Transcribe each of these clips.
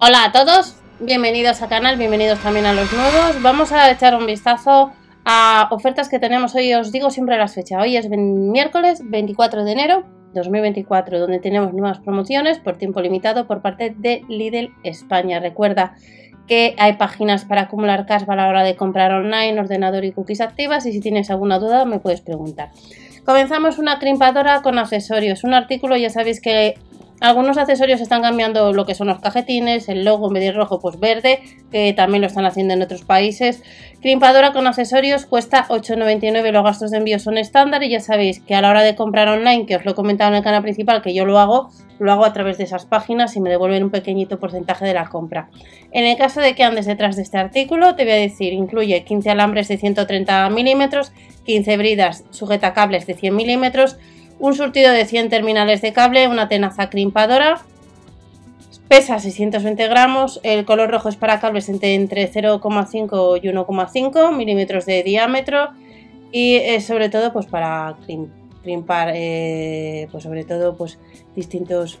Hola a todos, bienvenidos al canal, bienvenidos también a los nuevos. Vamos a echar un vistazo a ofertas que tenemos hoy. Os digo siempre las fechas. Hoy es miércoles 24 de enero 2024, donde tenemos nuevas promociones por tiempo limitado por parte de Lidl España. Recuerda que hay páginas para acumular cash a la hora de comprar online, ordenador y cookies activas y si tienes alguna duda me puedes preguntar. Comenzamos una crimpadora con accesorios. Un artículo, ya sabéis que algunos accesorios están cambiando lo que son los cajetines, el logo en vez de rojo, pues verde, que también lo están haciendo en otros países. Crimpadora con accesorios cuesta 8,99, los gastos de envío son estándar y ya sabéis que a la hora de comprar online, que os lo he comentado en el canal principal, que yo lo hago, lo hago a través de esas páginas y me devuelven un pequeñito porcentaje de la compra. En el caso de que andes detrás de este artículo, te voy a decir, incluye 15 alambres de 130 milímetros, 15 bridas sujetacables de 100 milímetros, un surtido de 100 terminales de cable, una tenaza crimpadora, pesa 620 gramos, el color rojo es para cables entre, 0,5 y 1,5 milímetros de diámetro y es sobre todo pues para crimpar, eh, pues sobre todo pues distintos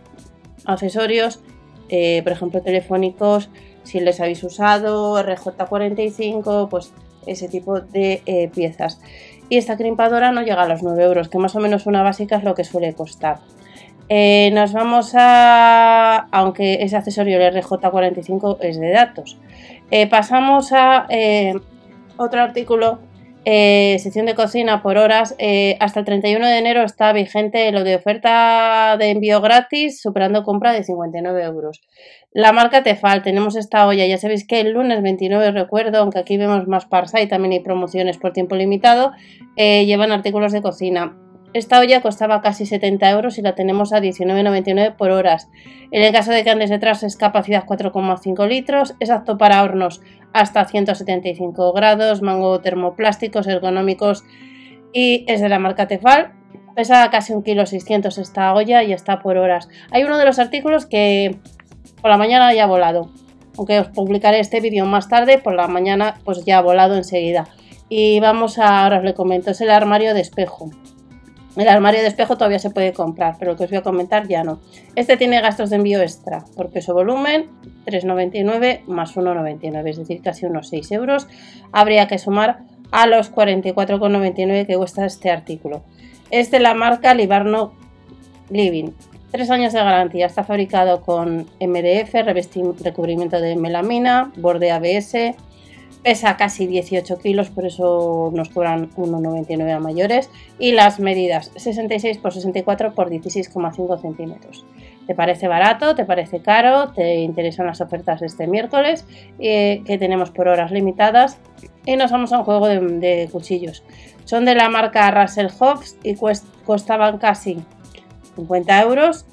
accesorios, eh, por ejemplo telefónicos, si les habéis usado, RJ45, pues ese tipo de eh, piezas y esta crimpadora no llega a los 9 euros, que más o menos una básica es lo que suele costar. Eh, nos vamos a, aunque ese accesorio el RJ45 es de datos, eh, pasamos a eh, otro artículo, sección de cocina por horas, hasta el 31 de enero está vigente lo de oferta de envío gratis, superando compra de 59 euros. La marca Tefal, tenemos esta olla, ya sabéis que el lunes 29, recuerdo, aunque aquí vemos más parsa y también hay promociones por tiempo limitado, eh, llevan artículos de cocina. Esta olla costaba casi 70 euros y la tenemos a 19,99 por horas. En el caso de que andes detrás es capacidad 4,5 litros, es apto para hornos hasta 175 grados, mango termoplásticos ergonómicos y es de la marca Tefal. Pesa casi 1,6 kg esta olla y está por horas. Hay uno de los artículos que por la mañana ya ha volado. Aunque os publicaré este vídeo más tarde, por la mañana pues ya ha volado enseguida. Y vamos a, ahora os le comento, es el armario de espejo. El armario de espejo todavía se puede comprar, pero lo que os voy a comentar ya no. Este tiene gastos de envío extra, por peso volumen, 3,99 más 1,99, es decir, casi unos 6 euros. Habría que sumar a los 44,99 que cuesta este artículo. Es de la marca Libarno Living. Tres años de garantía. Está fabricado con MDF, recubrimiento de melamina, borde ABS. Pesa casi 18 kilos, por eso nos cobran 1,99 a mayores. Y las medidas 66 x 64 x 16,5 centímetros. ¿Te parece barato? ¿Te parece caro? ¿Te interesan las ofertas de este miércoles? Eh, que tenemos por horas limitadas. Y nos vamos a un juego de, cuchillos. Son de la marca Russell Hobbs y costaban casi 50 euros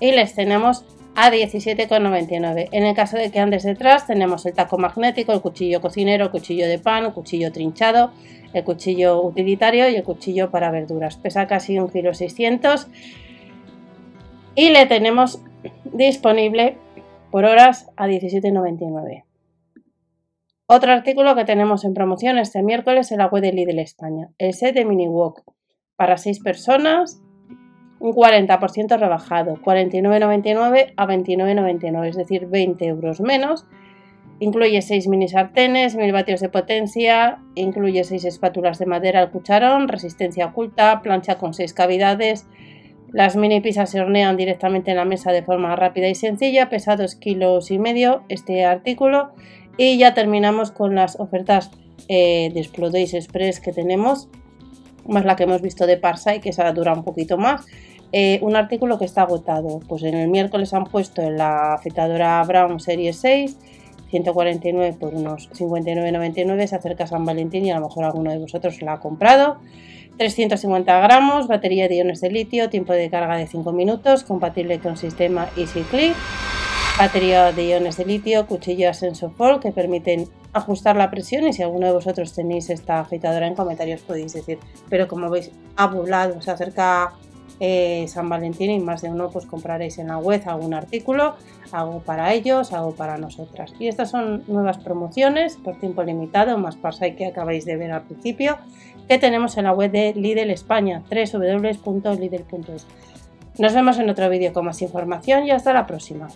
y les tenemos a 17,99. En el caso de que andes detrás, tenemos el taco magnético, el cuchillo cocinero, el cuchillo de pan, el cuchillo trinchado, el cuchillo utilitario y el cuchillo para verduras. Pesa casi 1,6 kg y le tenemos disponible por horas a 17,99. Otro artículo que tenemos en promoción este miércoles es la web de Lidl España, el set de mini wok para 6 personas un 40% rebajado, 49,99 a 29,99, es decir, 20 euros menos. Incluye 6 mini sartenes, 1000 vatios de potencia, incluye 6 espátulas de madera al cucharón, resistencia oculta, plancha con 6 cavidades. Las mini pizzas se hornean directamente en la mesa de forma rápida y sencilla, pesa 2 kilos y medio este artículo. Y ya terminamos con las ofertas eh, de Explodays Express que tenemos, más la que hemos visto de Parsai, que esa dura un poquito más. Eh, un artículo que está agotado. Pues en el miércoles han puesto en la afeitadora Brown Serie 6, 149 por unos 59,99. Se acerca San Valentín y a lo mejor alguno de vosotros la ha comprado. 350 gramos, batería de iones de litio, tiempo de carga de 5 minutos, compatible con sistema EasyClick, batería de iones de litio, cuchillo Ascenso que permiten ajustar la presión y si alguno de vosotros tenéis esta afeitadora en comentarios podéis decir, pero como veis ha volado, se acerca eh, San Valentín y más de uno pues compraréis en la web algún artículo, algo para ellos, algo para nosotras. Y estas son nuevas promociones por tiempo limitado, más Parsai que acabáis de ver al principio, que tenemos en la web de Lidl España, www.lidl.es. Nos vemos en otro vídeo con más información y hasta la próxima.